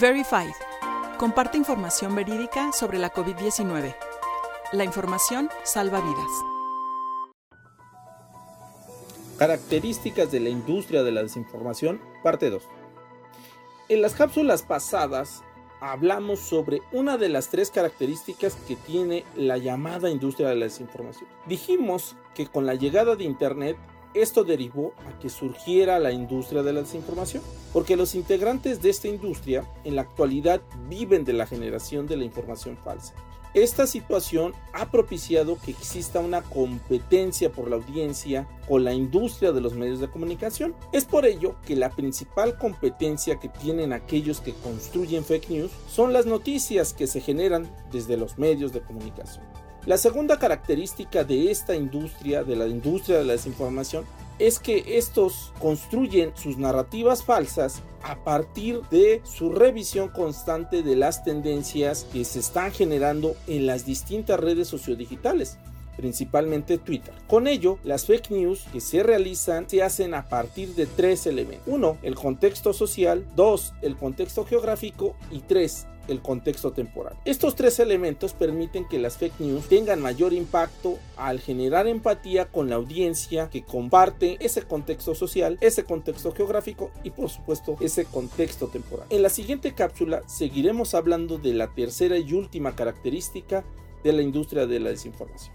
Verified. Comparte información verídica sobre la COVID-19. La información salva vidas. Características de la industria de la desinformación, parte 2. En las cápsulas pasadas hablamos sobre una de las tres características que tiene la llamada industria de la desinformación. Dijimos que con la llegada de Internet esto derivó a que surgiera la industria de la desinformación, porque los integrantes de esta industria en la actualidad viven de la generación de la información falsa. Esta situación ha propiciado que exista una competencia por la audiencia con la industria de los medios de comunicación. Es por ello que la principal competencia que tienen aquellos que construyen fake news son las noticias que se generan desde los medios de comunicación. La segunda característica de esta industria, de la industria de la desinformación, es que estos construyen sus narrativas falsas a partir de su revisión constante de las tendencias que se están generando en las distintas redes sociodigitales principalmente Twitter. Con ello, las fake news que se realizan se hacen a partir de tres elementos. Uno, el contexto social. Dos, el contexto geográfico. Y tres, el contexto temporal. Estos tres elementos permiten que las fake news tengan mayor impacto al generar empatía con la audiencia que comparte ese contexto social, ese contexto geográfico y por supuesto ese contexto temporal. En la siguiente cápsula seguiremos hablando de la tercera y última característica de la industria de la desinformación.